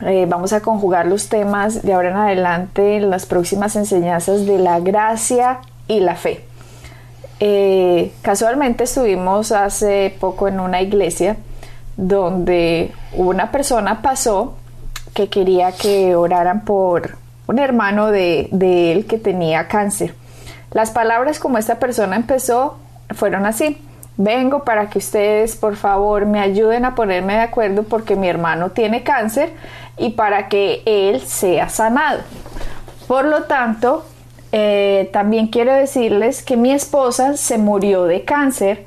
Eh, vamos a conjugar los temas de ahora en adelante en las próximas enseñanzas de la gracia y la fe. Eh, casualmente estuvimos hace poco en una iglesia donde una persona pasó que quería que oraran por un hermano de, de él que tenía cáncer. Las palabras como esta persona empezó fueron así. Vengo para que ustedes por favor me ayuden a ponerme de acuerdo porque mi hermano tiene cáncer y para que él sea sanado. Por lo tanto, eh, también quiero decirles que mi esposa se murió de cáncer,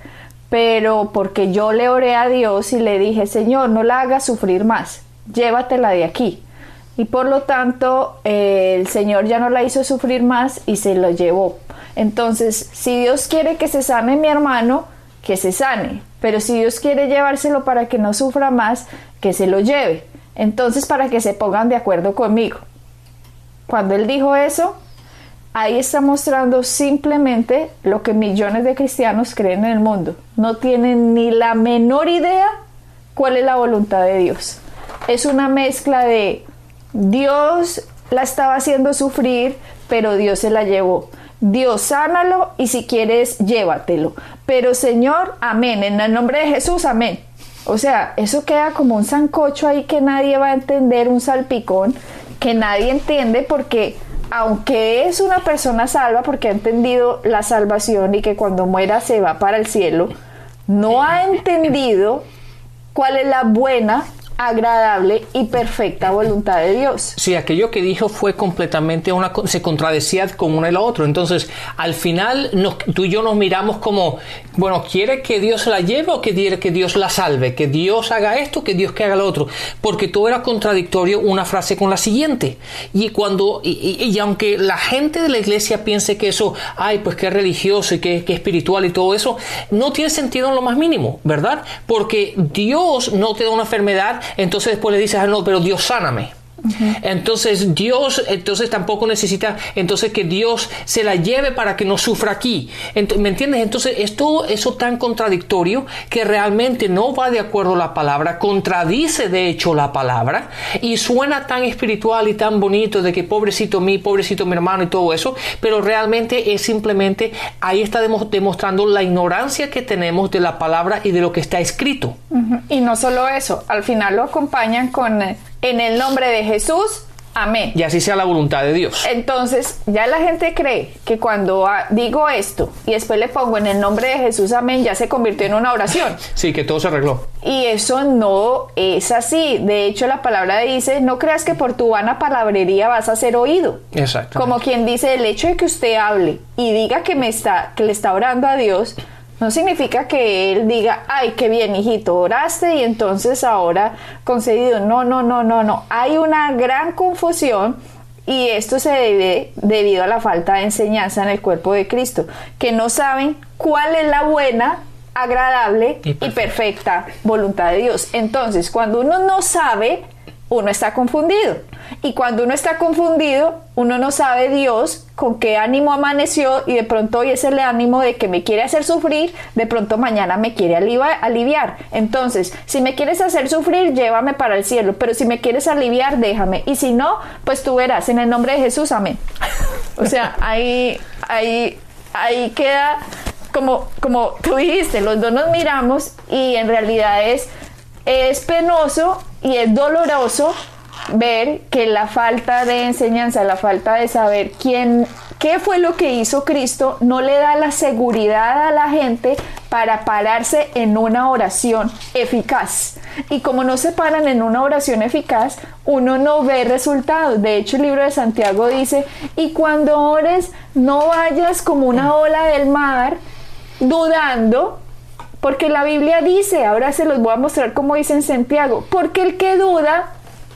pero porque yo le oré a Dios y le dije, Señor, no la hagas sufrir más, llévatela de aquí. Y por lo tanto, eh, el Señor ya no la hizo sufrir más y se lo llevó. Entonces, si Dios quiere que se sane mi hermano, que se sane. Pero si Dios quiere llevárselo para que no sufra más, que se lo lleve. Entonces, para que se pongan de acuerdo conmigo. Cuando él dijo eso, ahí está mostrando simplemente lo que millones de cristianos creen en el mundo. No tienen ni la menor idea cuál es la voluntad de Dios. Es una mezcla de Dios la estaba haciendo sufrir, pero Dios se la llevó. Dios sánalo y si quieres llévatelo. Pero Señor, amén. En el nombre de Jesús, amén. O sea, eso queda como un sancocho ahí que nadie va a entender, un salpicón que nadie entiende porque aunque es una persona salva porque ha entendido la salvación y que cuando muera se va para el cielo, no ha entendido cuál es la buena agradable y perfecta voluntad de Dios. Sí, aquello que dijo fue completamente una se contradecía con uno y lo otro. Entonces, al final tú y yo nos miramos como, bueno, ¿quiere que Dios la lleve o que quiere que Dios la salve? Que Dios haga esto, que Dios que haga lo otro. Porque todo era contradictorio una frase con la siguiente. Y cuando, y, aunque la gente de la iglesia piense que eso, ay, pues que religioso y que, que espiritual y todo eso, no tiene sentido en lo más mínimo, ¿verdad? Porque Dios no te da una enfermedad entonces después le dices, ah, no, pero Dios sáname. Entonces Dios, entonces tampoco necesita, entonces que Dios se la lleve para que no sufra aquí. ¿Me entiendes? Entonces es todo eso tan contradictorio que realmente no va de acuerdo a la palabra, contradice de hecho la palabra y suena tan espiritual y tan bonito de que pobrecito mí, pobrecito mi hermano y todo eso, pero realmente es simplemente ahí está demostrando la ignorancia que tenemos de la palabra y de lo que está escrito. Y no solo eso, al final lo acompañan con eh, en el nombre de Jesús. Amén. Y así sea la voluntad de Dios. Entonces, ya la gente cree que cuando digo esto y después le pongo en el nombre de Jesús, amén, ya se convirtió en una oración. Sí, que todo se arregló. Y eso no es así. De hecho, la palabra dice, no creas que por tu vana palabrería vas a ser oído. Exacto. Como quien dice, el hecho de que usted hable y diga que me está, que le está orando a Dios, no significa que él diga, ay, qué bien, hijito, oraste y entonces ahora concedido. No, no, no, no, no. Hay una gran confusión y esto se debe debido a la falta de enseñanza en el cuerpo de Cristo, que no saben cuál es la buena, agradable y perfecta voluntad de Dios. Entonces, cuando uno no sabe, uno está confundido. Y cuando uno está confundido, uno no sabe Dios con qué ánimo amaneció y de pronto hoy es el ánimo de que me quiere hacer sufrir, de pronto mañana me quiere aliviar. Entonces, si me quieres hacer sufrir, llévame para el cielo, pero si me quieres aliviar, déjame. Y si no, pues tú verás, en el nombre de Jesús, amén. O sea, ahí, ahí, ahí queda como, como tú dijiste, los dos nos miramos y en realidad es, es penoso y es doloroso ver que la falta de enseñanza, la falta de saber quién, qué fue lo que hizo Cristo, no le da la seguridad a la gente para pararse en una oración eficaz. Y como no se paran en una oración eficaz, uno no ve resultados. De hecho, el libro de Santiago dice, y cuando ores, no vayas como una ola del mar, dudando, porque la Biblia dice, ahora se los voy a mostrar como dice en Santiago, porque el que duda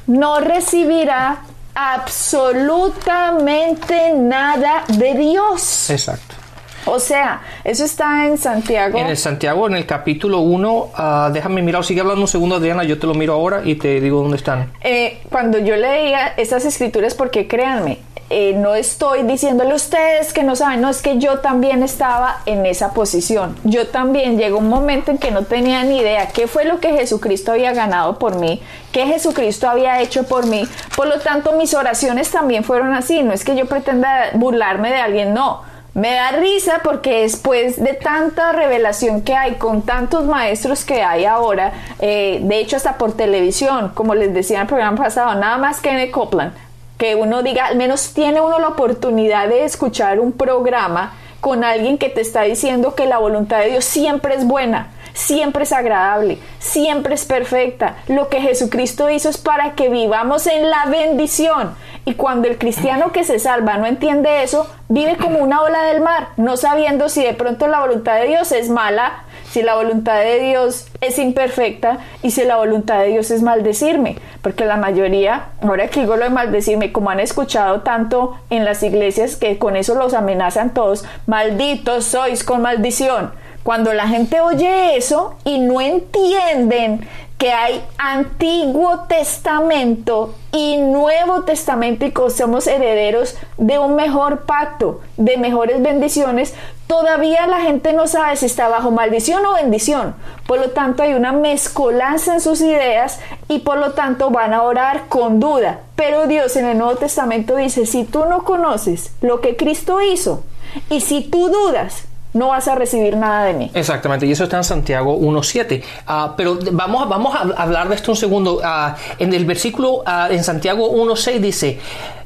no recibirá absolutamente nada de Dios. Exacto. O sea, eso está en Santiago. En el Santiago, en el capítulo 1, ah, déjame mirar, sigue hablando un segundo Adriana, yo te lo miro ahora y te digo dónde están. Eh, cuando yo leía esas escrituras, porque créanme, eh, no estoy diciéndole a ustedes que no saben, no, es que yo también estaba en esa posición. Yo también llegó un momento en que no tenía ni idea qué fue lo que Jesucristo había ganado por mí, qué Jesucristo había hecho por mí. Por lo tanto, mis oraciones también fueron así. No es que yo pretenda burlarme de alguien, no me da risa porque después de tanta revelación que hay con tantos maestros que hay ahora, eh, de hecho hasta por televisión, como les decía en el programa pasado, nada más que en el Copland, que uno diga, al menos tiene uno la oportunidad de escuchar un programa con alguien que te está diciendo que la voluntad de Dios siempre es buena, siempre es agradable, siempre es perfecta. Lo que Jesucristo hizo es para que vivamos en la bendición. Y cuando el cristiano que se salva no entiende eso, vive como una ola del mar, no sabiendo si de pronto la voluntad de Dios es mala, si la voluntad de Dios es imperfecta y si la voluntad de Dios es maldecirme. Porque la mayoría, ahora que digo lo de maldecirme, como han escuchado tanto en las iglesias que con eso los amenazan todos, malditos sois con maldición. Cuando la gente oye eso y no entienden que hay Antiguo Testamento y Nuevo Testamento y que somos herederos de un mejor pacto, de mejores bendiciones, todavía la gente no sabe si está bajo maldición o bendición. Por lo tanto, hay una mezcolanza en sus ideas y por lo tanto van a orar con duda. Pero Dios en el Nuevo Testamento dice, si tú no conoces lo que Cristo hizo y si tú dudas, no vas a recibir nada de mí. Exactamente, y eso está en Santiago 1.7. Ah, pero vamos, vamos a hablar de esto un segundo. Ah, en el versículo uh, en Santiago 1.6 dice,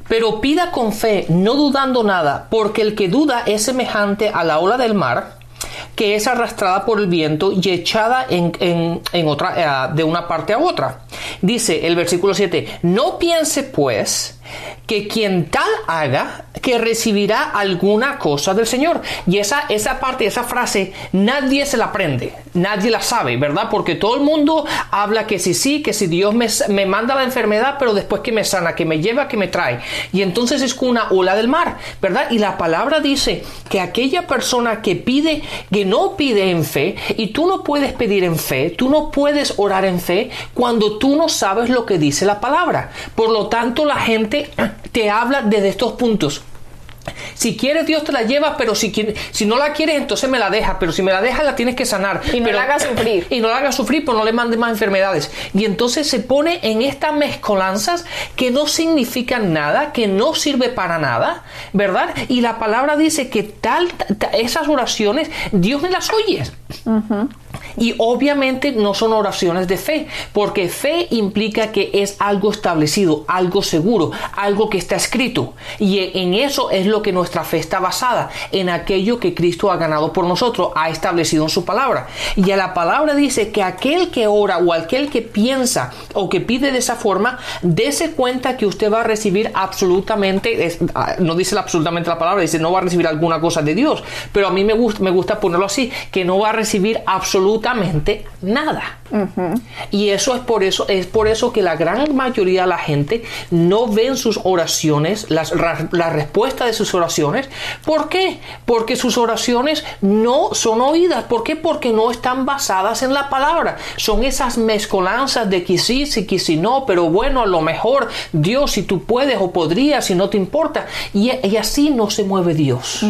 pero pida con fe, no dudando nada, porque el que duda es semejante a la ola del mar que es arrastrada por el viento y echada otra, de una parte a otra. Dice el versículo 7, no piense pues que quien tal haga, que recibirá alguna cosa del Señor. Y esa, esa parte, esa frase, nadie se la aprende, nadie la sabe, ¿verdad? Porque todo el mundo habla que si sí, que si Dios me, me manda la enfermedad, pero después que me sana, que me lleva, que me trae. Y entonces es como una ola del mar, ¿verdad? Y la palabra dice que aquella persona que pide, que no pide en fe, y tú no puedes pedir en fe, tú no puedes orar en fe cuando tú no sabes lo que dice la palabra. Por lo tanto, la gente te habla desde estos puntos. Si quieres, Dios te la lleva, pero si, si no la quieres, entonces me la deja. Pero si me la deja, la tienes que sanar. Y no la hagas sufrir. Y no la hagas sufrir, pues no le mandes más enfermedades. Y entonces se pone en estas mezcolanzas que no significan nada, que no sirve para nada, ¿verdad? Y la palabra dice que tal, esas oraciones, Dios me las oye. Y obviamente no son oraciones de fe, porque fe implica que es algo establecido, algo seguro, algo que está escrito. Y en eso es lo que nuestra fe está basada, en aquello que Cristo ha ganado por nosotros, ha establecido en su palabra. Y a la palabra dice que aquel que ora o aquel que piensa o que pide de esa forma, dése cuenta que usted va a recibir absolutamente, ah, no dice absolutamente la palabra, dice no va a recibir alguna cosa de Dios, pero a mí me gusta, me gusta ponerlo así, que no va a recibir absolutamente nada. Y eso es por eso, es por eso que la gran mayoría de la gente no ven sus oraciones, las, la respuesta de sus oraciones. ¿Por qué? Porque sus oraciones no son oídas. ¿Por qué? Porque no están basadas en la palabra. Son esas mezcolanzas de que sí, sí, que sí no, pero bueno, a lo mejor Dios, si tú puedes o podrías, si no te importa. Y, así no se mueve Dios.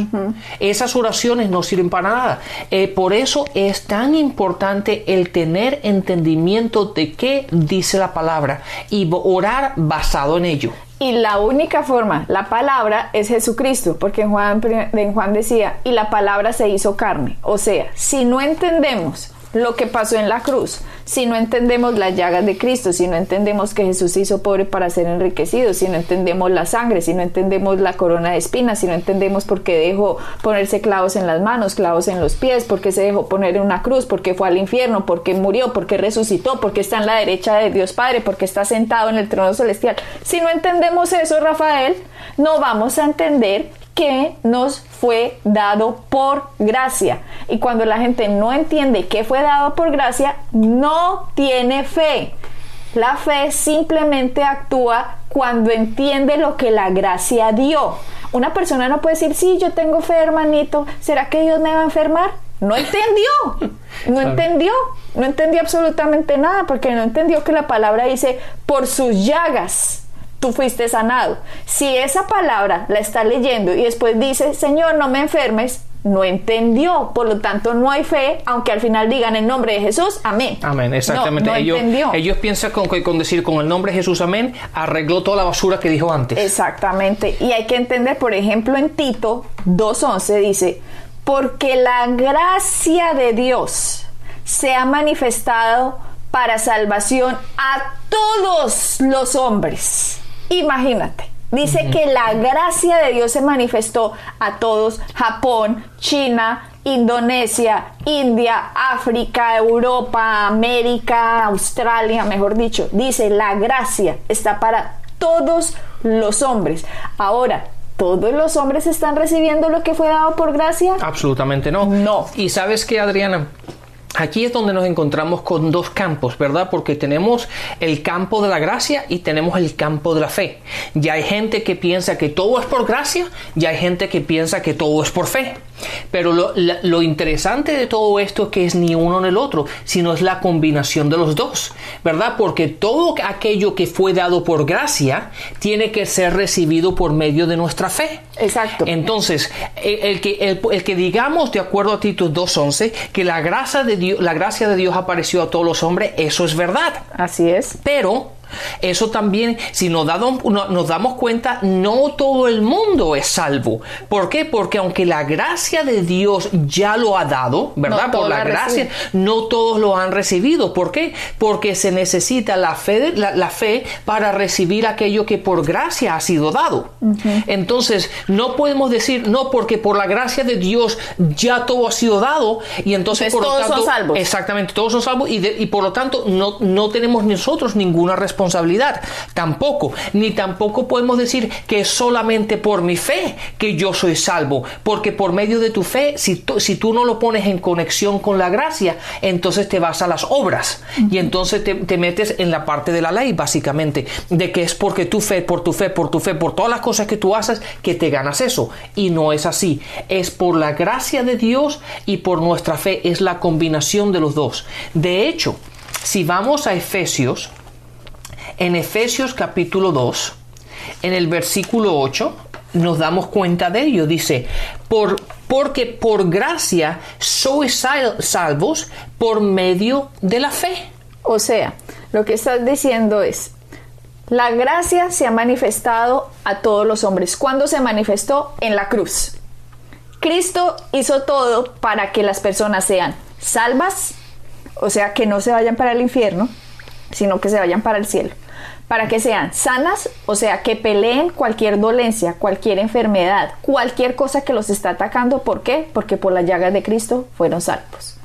Esas oraciones no sirven para nada. Eh, por eso es tan importante el tener entendimiento de qué dice la palabra y orar basado en ello. Y la única forma, la palabra es Jesucristo, porque en Juan, en Juan decía, y la palabra se hizo carne. O sea, si no entendemos lo que pasó en la cruz, si no entendemos las llagas de Cristo, si no entendemos que Jesús se hizo pobre para ser enriquecido, si no entendemos la sangre, si no entendemos la corona de espinas, si no entendemos por qué dejó ponerse clavos en las manos, clavos en los pies, por qué se dejó poner en una cruz, por qué fue al infierno, por qué murió, por qué resucitó, por qué está en la derecha de Dios Padre, por qué está sentado en el trono celestial. Si no entendemos eso, Rafael, no vamos a entender que nos fue dado por gracia. Y cuando la gente no entiende que fue dado por gracia, no tiene fe. La fe simplemente actúa cuando entiende lo que la gracia dio. Una persona no puede decir, sí, yo tengo fe, hermanito, ¿será que Dios me va a enfermar? No entendió, no entendió, no entendió absolutamente nada, porque no entendió que la palabra dice, por sus llagas tú fuiste sanado. Si esa palabra la está leyendo y después dice, Señor, no me enfermes, no entendió, por lo tanto no hay fe, aunque al final digan el nombre de Jesús, amén. Amén, exactamente. ellos, ellos, piensan con, con, decir con el nombre de Jesús, amén, arregló toda la basura que dijo antes. Exactamente. Y hay que entender, por ejemplo, en Tito 2.11 dice, porque la gracia de Dios se ha manifestado para salvación a todos los hombres. Imagínate. Dice que la gracia de Dios se manifestó a todos, Japón, China, Indonesia, India, África, Europa, América, Australia, mejor dicho. Dice, la gracia está para todos los hombres. Ahora, ¿todos los hombres están recibiendo lo que fue dado por gracia? Absolutamente no. No. Y sabes que, Adriana, Aquí es donde nos encontramos con dos campos, ¿verdad? Porque tenemos el campo de la gracia y tenemos el campo de la fe. Ya hay gente que piensa que todo es por gracia y hay gente que piensa que todo es por fe. Pero lo, interesante de todo esto es que es ni uno ni el otro, sino es la combinación de los dos, ¿verdad? Porque todo aquello que fue dado por gracia tiene que ser recibido por medio de nuestra fe. Exacto. Entonces, el, que, el, que digamos, de acuerdo a Tito 2.11, que la gracia, de Dios, la gracia de Dios apareció a todos los hombres, eso es verdad. Así es. Pero eso también, si nos, nos, damos cuenta, no todo el mundo es salvo. ¿Por qué? Porque aunque la gracia de Dios ya lo ha dado, ¿verdad? Por la gracia, no todos lo han recibido. ¿Por qué? Porque se necesita la fe, la, fe para recibir aquello que por gracia ha sido dado. Entonces, no podemos decir, no, porque por la gracia de Dios ya todo ha sido dado y entonces, por todos lo tanto, son salvos. Exactamente, todos son salvos y, y por lo tanto no, no tenemos nosotros ninguna responsabilidad responsabilidad. Tampoco, ni tampoco podemos decir que es solamente por mi fe que yo soy salvo, porque por medio de tu fe, si tú, si tú no lo pones en conexión con la gracia, entonces te vas a las obras y entonces te, te metes en la parte de la ley, básicamente, de que es porque tu fe, por tu fe, por tu fe, por todas las cosas que tú haces, que te ganas eso. Y no es así. Es por la gracia de Dios y por nuestra fe. Es la combinación de los dos. De hecho, si vamos a Efesios, en Efesios capítulo 2, en el versículo 8, nos damos cuenta de ello. Dice, por, porque por gracia sois salvos por medio de la fe. O sea, lo que estás diciendo es, la gracia se ha manifestado a todos los hombres. ¿Cuándo se manifestó? En la cruz. Cristo hizo todo para que las personas sean salvas, o sea, que no se vayan para el infierno, sino que se vayan para el cielo para que sean sanas, o sea, que peleen cualquier dolencia, cualquier enfermedad, cualquier cosa que los está atacando. ¿Por qué? Porque por las llagas de Cristo fueron salvos.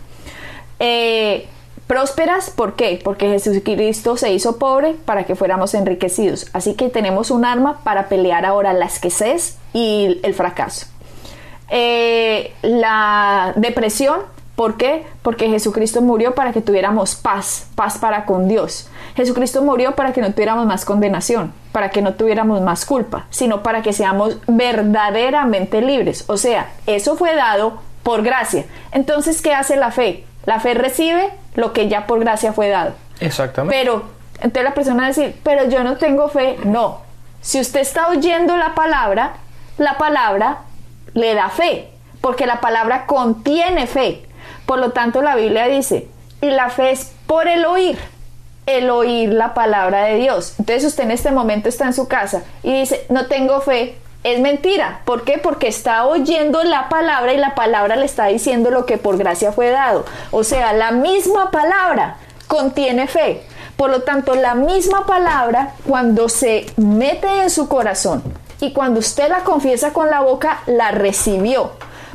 Eh, prósperas, ¿por qué? Porque Jesucristo se hizo pobre para que fuéramos enriquecidos. Así que tenemos un arma para pelear ahora la escasez y el fracaso. Eh, la depresión, ¿por qué? Porque Jesucristo murió para que tuviéramos paz, paz para con Dios. Jesucristo murió para que no tuviéramos más condenación, para que no tuviéramos más culpa, sino para que seamos verdaderamente libres. O sea, eso fue dado por gracia. Entonces, ¿qué hace la fe? La fe recibe lo que ya por gracia fue dado. Exactamente. Pero, entonces la persona va a decir, pero yo no tengo fe. No. Si usted está oyendo la palabra, la palabra le da fe, porque la palabra contiene fe. Por lo tanto, la Biblia dice, y la fe es por el oír el oír la palabra de Dios. Entonces usted en este momento está en su casa y dice, no tengo fe. Es mentira. ¿Por qué? Porque está oyendo la palabra y la palabra le está diciendo lo que por gracia fue dado. O sea, la misma palabra contiene fe. Por lo tanto, la misma palabra, cuando se mete en su corazón y cuando usted la confiesa con la boca, la recibió.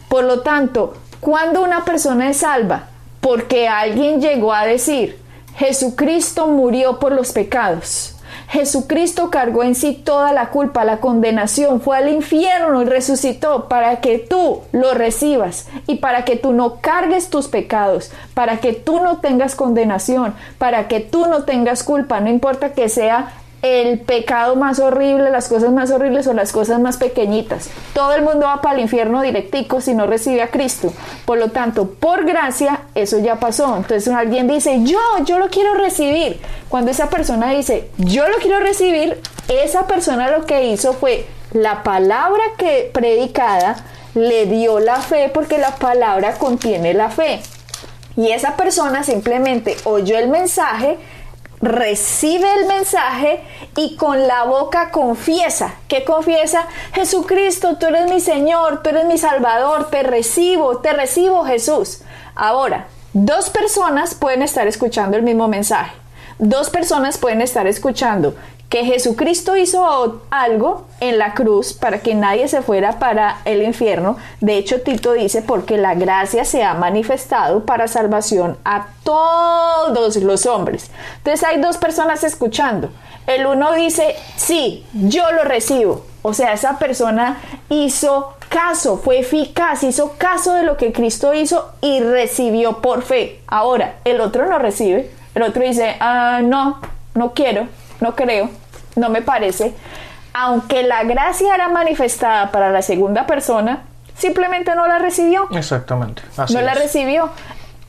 Por lo tanto, cuando una persona es salva, porque alguien llegó a decir, Jesucristo murió por los pecados. Jesucristo cargó en sí toda la culpa, la condenación, fue al infierno y resucitó para que tú lo recibas y para que tú no cargues tus pecados, para que tú no tengas condenación, para que tú no tengas culpa, no importa que sea el pecado más horrible, las cosas más horribles o las cosas más pequeñitas. Todo el mundo va para el infierno directico si no recibe a Cristo. Por lo tanto, por gracia, eso ya pasó. Entonces alguien dice, yo, yo lo quiero recibir. Cuando esa persona dice, yo lo quiero recibir, esa persona lo que hizo fue la palabra que predicada le dio la fe porque la palabra contiene la fe. Y esa persona simplemente oyó el mensaje, recibe el mensaje y con la boca confiesa. ¿Qué confiesa? Jesucristo, tú eres mi Señor, tú eres mi Salvador, te recibo, te recibo Jesús. Ahora, dos personas pueden estar escuchando el mismo mensaje. Dos personas pueden estar escuchando que Jesucristo hizo algo en la cruz para que nadie se fuera para el infierno. De hecho, Tito dice, porque la gracia se ha manifestado para salvación a todos los hombres. Entonces hay dos personas escuchando. El uno dice, sí, yo lo recibo. O sea, esa persona hizo caso, fue eficaz, hizo caso de lo que Cristo hizo y recibió por fe. Ahora, el otro no recibe. El otro dice, ah, no, no quiero no creo, no me parece. Aunque la gracia era manifestada para la segunda persona, simplemente no la recibió. Exactamente. no la recibió.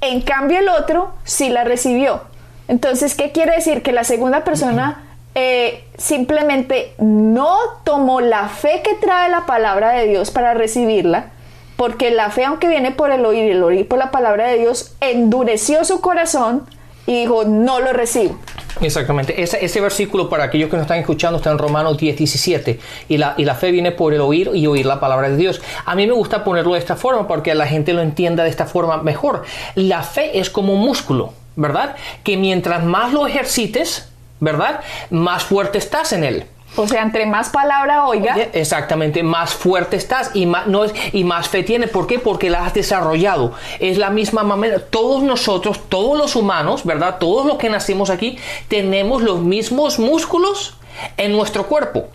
En cambio el otro sí la recibió. Entonces, ¿qué quiere decir? Que la segunda persona eh, simplemente no tomó la fe que trae la palabra de Dios para recibirla, porque la fe, aunque viene por el oír y el oír por la palabra de Dios, endureció su corazón y dijo, no lo recibo. Exactamente. Ese, versículo, para aquellos que nos están escuchando, está en Romanos 10, 17. Y la, y la fe viene por el oír y oír la palabra de Dios. A mí me gusta ponerlo de esta forma porque la gente lo entienda de esta forma mejor. La fe es como un músculo, ¿verdad? Que mientras más lo ejercites, ¿verdad? Más fuerte estás en él. O sea, entre más palabra oiga. Exactamente, más fuerte estás y más, no es, y más fe tiene. ¿Por qué? Porque la has desarrollado. Es la misma manera. Todos nosotros, todos los humanos, ¿verdad? Todos los que nacimos aquí, tenemos los mismos músculos en nuestro cuerpo.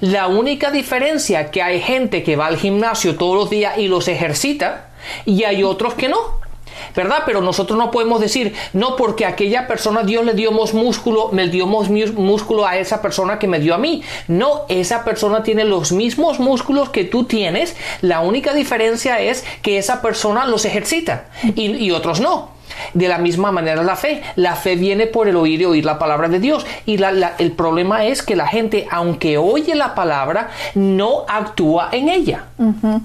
La única diferencia que hay gente que va al gimnasio todos los días y los ejercita y hay otros que no. ¿Verdad? Pero nosotros no podemos decir, no, porque aquella persona Dios le dio más músculo, me dio más músculo a esa persona que me dio a mí. No, esa persona tiene los mismos músculos que tú tienes, la única diferencia es que esa persona los ejercita y, y otros no. De la misma manera la fe. La fe viene por el oír y oír la palabra de Dios. Y el problema es que la gente, aunque oye la palabra, no actúa en ella.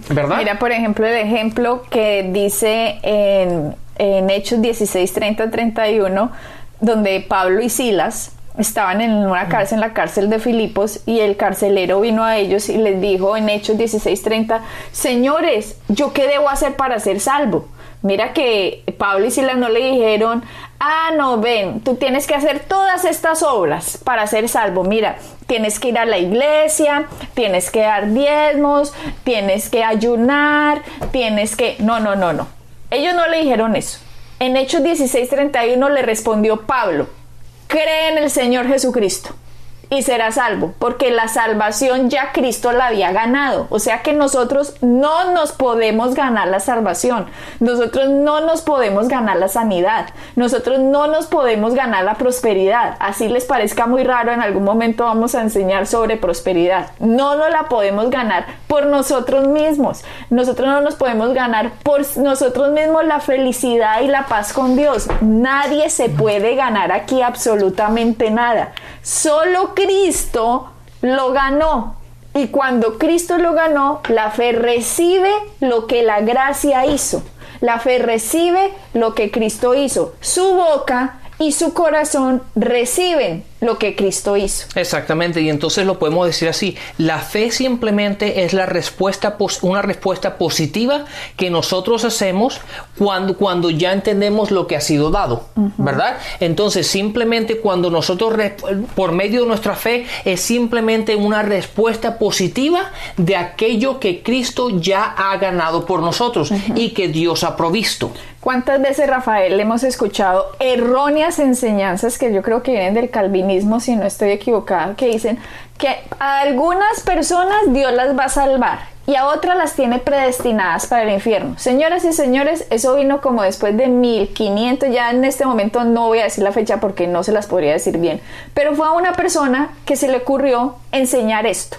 ¿Verdad? Mira, por ejemplo, el ejemplo que dice en, en Hechos 16, 30, 31, donde Pablo y Silas estaban en una cárcel, en la cárcel de Filipos, y el carcelero vino a ellos y les dijo en Hechos 16:30, señores, ¿yo qué debo hacer para ser salvo? Mira que Pablo y Silas no le dijeron, ah, no, ven, tú tienes que hacer todas estas obras para ser salvo. Mira, tienes que ir a la iglesia, tienes que dar diezmos, tienes que ayunar, tienes que... No, no, no, no. Ellos no le dijeron eso. En Hechos 16:31 le respondió Pablo, cree en el Señor Jesucristo y será salvo, porque la salvación ya Cristo la había ganado. O sea que nosotros no nos podemos ganar la salvación, nosotros no nos podemos ganar la sanidad, nosotros no nos podemos ganar la prosperidad. Así les parezca muy raro, en algún momento vamos a enseñar sobre prosperidad. No nos la podemos ganar por nosotros mismos. Nosotros no nos podemos ganar por nosotros mismos la felicidad y la paz con Dios. Nadie se puede ganar aquí absolutamente nada. Solo Cristo lo ganó. Y cuando Cristo lo ganó, la fe recibe lo que la gracia hizo. La fe recibe lo que Cristo hizo. Su boca y su corazón reciben lo que Cristo hizo. Exactamente, y entonces lo podemos decir así, la fe simplemente es la respuesta una respuesta positiva que nosotros hacemos cuando cuando ya entendemos lo que ha sido dado, ¿verdad? Entonces, simplemente cuando nosotros por medio de nuestra fe es simplemente una respuesta positiva de aquello que Cristo ya ha ganado por nosotros y que Dios ha provisto. ¿Cuántas veces, Rafael, hemos escuchado erróneas enseñanzas que yo creo que vienen del calvinismo calvinismo, si no estoy equivocada, que dicen que a algunas personas Dios las va a salvar y a otras las tiene predestinadas para el infierno. Señoras y señores, eso vino como después de 1500, ya en este momento no voy a decir la fecha porque no se las podría decir bien, pero fue a una persona que se le ocurrió enseñar esto.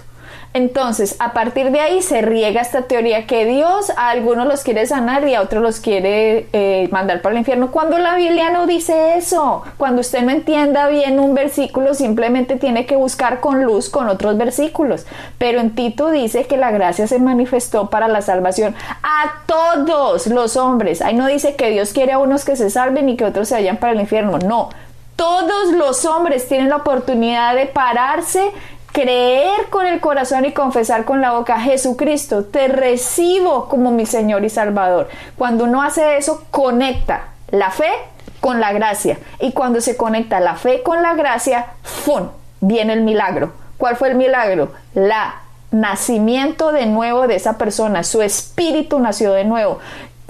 Entonces, a partir de ahí se riega esta teoría que Dios a algunos los quiere sanar y a otros los quiere eh, mandar para el infierno. Cuando la Biblia no dice eso, cuando usted no entienda bien un versículo, simplemente tiene que buscar con luz con otros versículos. Pero en Tito dice que la gracia se manifestó para la salvación a todos los hombres. Ahí no dice que Dios quiere a unos que se salven y que otros se vayan para el infierno. No, todos los hombres tienen la oportunidad de pararse creer con el corazón y confesar con la boca, Jesucristo, te recibo como mi Señor y Salvador. Cuando uno hace eso, conecta la fe con la gracia. Y cuando se conecta la fe con la gracia, ¡fum! viene el milagro. ¿Cuál fue el milagro? La nacimiento de nuevo de esa persona. Su espíritu nació de nuevo.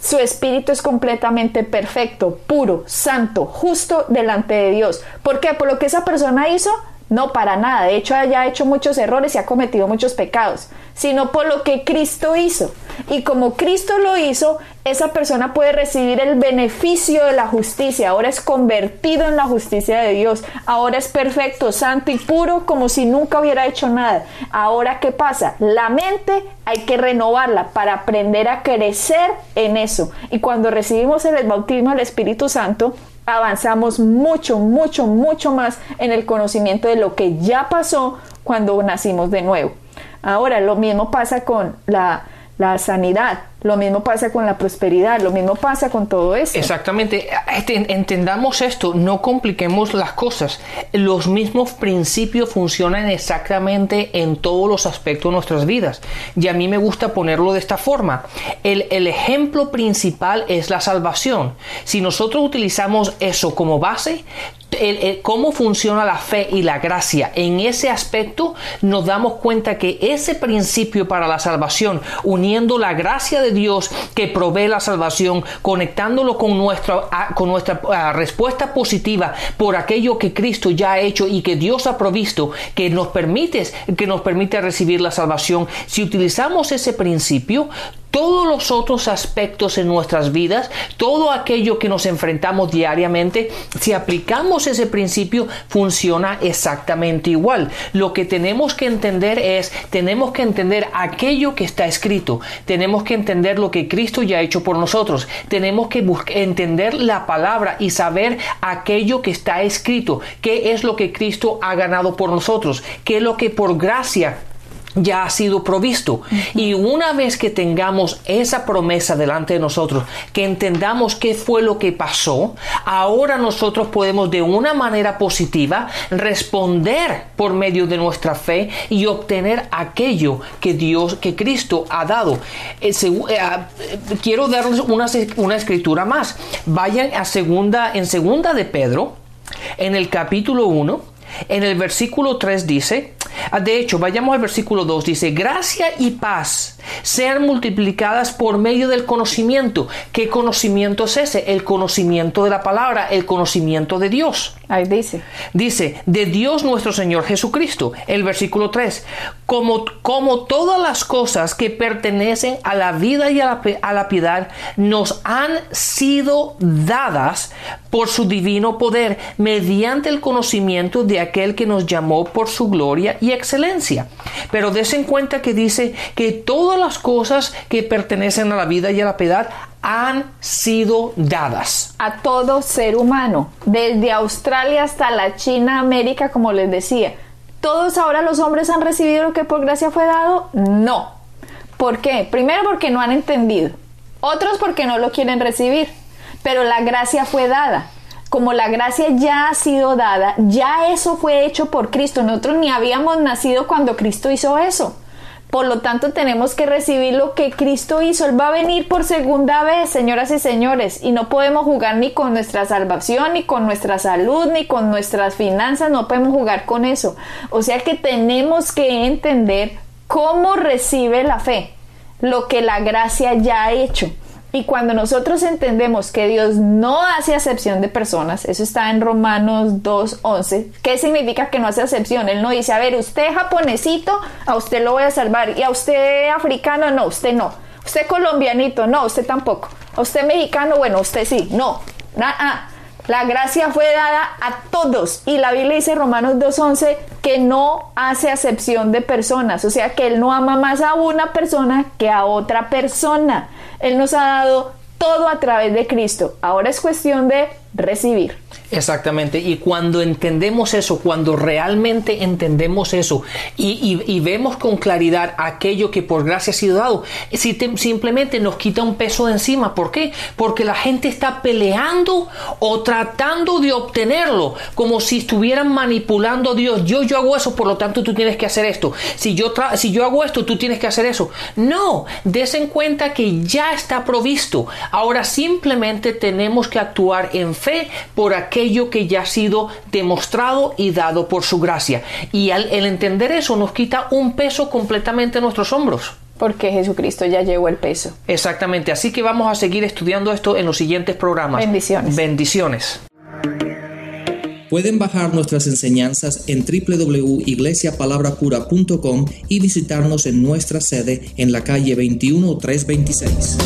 Su espíritu es completamente perfecto, puro, santo, justo delante de Dios. ¿Por qué? Por lo que esa persona hizo, no, para nada. De hecho, haya hecho muchos errores y ha cometido muchos pecados, sino por lo que Cristo hizo. Y como Cristo lo hizo, esa persona puede recibir el beneficio de la justicia. Ahora es convertido en la justicia de Dios. Ahora es perfecto, santo y puro como si nunca hubiera hecho nada. Ahora, ¿qué pasa? La mente hay que renovarla para aprender a crecer en eso. Y cuando recibimos el bautismo del Espíritu Santo, avanzamos mucho, mucho, mucho más en el conocimiento de lo que ya pasó cuando nacimos de nuevo. Ahora, lo mismo pasa con la, la sanidad. Lo mismo pasa con la prosperidad, lo mismo pasa con todo eso. Exactamente, este, entendamos esto, no compliquemos las cosas. Los mismos principios funcionan exactamente en todos los aspectos de nuestras vidas. Y a mí me gusta ponerlo de esta forma. El, el ejemplo principal es la salvación. Si nosotros utilizamos eso como base, cómo funciona la fe y la gracia. En ese aspecto nos damos cuenta que ese principio para la salvación, uniendo la gracia de Dios que provee la salvación, conectándolo con nuestra, con nuestra respuesta positiva por aquello que Cristo ya ha hecho y que Dios ha provisto, que nos permite, que nos permite recibir la salvación. Si utilizamos ese principio, todos los otros aspectos en nuestras vidas, todo aquello que nos enfrentamos diariamente, si aplicamos ese principio, funciona exactamente igual. Lo que tenemos que entender es, tenemos que entender aquello que está escrito, tenemos que entender lo que Cristo ya ha hecho por nosotros, tenemos que entender la palabra y saber aquello que está escrito, qué es lo que Cristo ha ganado por nosotros, qué es lo que por gracia ya ha sido provisto. Y una vez que tengamos esa promesa delante de nosotros, que entendamos qué fue lo que pasó, ahora nosotros podemos de una manera positiva responder por medio de nuestra fe y obtener aquello que Dios, que Cristo ha dado. Eh, eh, ah, quiero darles una, una escritura más. Vayan a segunda, en segunda de Pedro, en el capítulo 1, en el versículo 3 dice, de hecho, vayamos al versículo 2, dice, gracia y paz sean multiplicadas por medio del conocimiento. ¿Qué conocimiento es ese? El conocimiento de la palabra, el conocimiento de Dios. Ahí dice. Dice, de Dios nuestro Señor Jesucristo. El versículo 3, como, como todas las cosas que pertenecen a la vida y a la, a la piedad nos han sido dadas por su divino poder, mediante el conocimiento de aquel que nos llamó por su gloria y excelencia. Pero des en cuenta que dice que todas las cosas que pertenecen a la vida y a la piedad han sido dadas. A todo ser humano, desde Australia hasta la China, América, como les decía. ¿Todos ahora los hombres han recibido lo que por gracia fue dado? No. ¿Por qué? Primero porque no han entendido. Otros porque no lo quieren recibir. Pero la gracia fue dada como la gracia ya ha sido dada, ya eso fue hecho por Cristo. Nosotros ni habíamos nacido cuando Cristo hizo eso. Por lo tanto, tenemos que recibir lo que Cristo hizo. Él va a venir por segunda vez, señoras y señores, y no podemos jugar ni con nuestra salvación, ni con nuestra salud, ni con nuestras finanzas, no podemos jugar con eso. O sea que tenemos que entender cómo recibe la fe, lo que la gracia ya ha hecho. Y cuando nosotros entendemos que Dios no hace acepción de personas, eso está en Romanos 2.11, ¿qué significa que no hace acepción? Él no dice, a ver, usted japonesito, a usted lo voy a salvar, y a usted africano, no, usted no. Usted colombianito, no, usted tampoco. A usted mexicano, bueno, usted sí, no. Nada. La gracia fue dada a todos y la Biblia dice Romanos 2.11 que no hace acepción de personas, o sea que Él no ama más a una persona que a otra persona. Él nos ha dado todo a través de Cristo. Ahora es cuestión de recibir. Exactamente, y cuando entendemos eso, cuando realmente entendemos eso y, vemos con claridad aquello que por gracia ha sido dado, si simplemente nos quita un peso de encima. ¿Por qué? Porque la gente está peleando o tratando de obtenerlo, como si estuvieran manipulando a Dios. Yo, yo hago eso, por lo tanto tú tienes que hacer esto. Si yo, si yo hago esto, tú tienes que hacer eso. No, des en cuenta que ya está provisto. Ahora simplemente tenemos que actuar en fe por aquello que ya ha sido demostrado y dado por su gracia. Y al, el entender eso nos quita un peso completamente de nuestros hombros. Porque Jesucristo ya llevó el peso. Exactamente, así que vamos a seguir estudiando esto en los siguientes programas. Bendiciones. Bendiciones. Pueden bajar nuestras enseñanzas en www.iglesiapalabracura.com y visitarnos en nuestra sede en la calle 21326.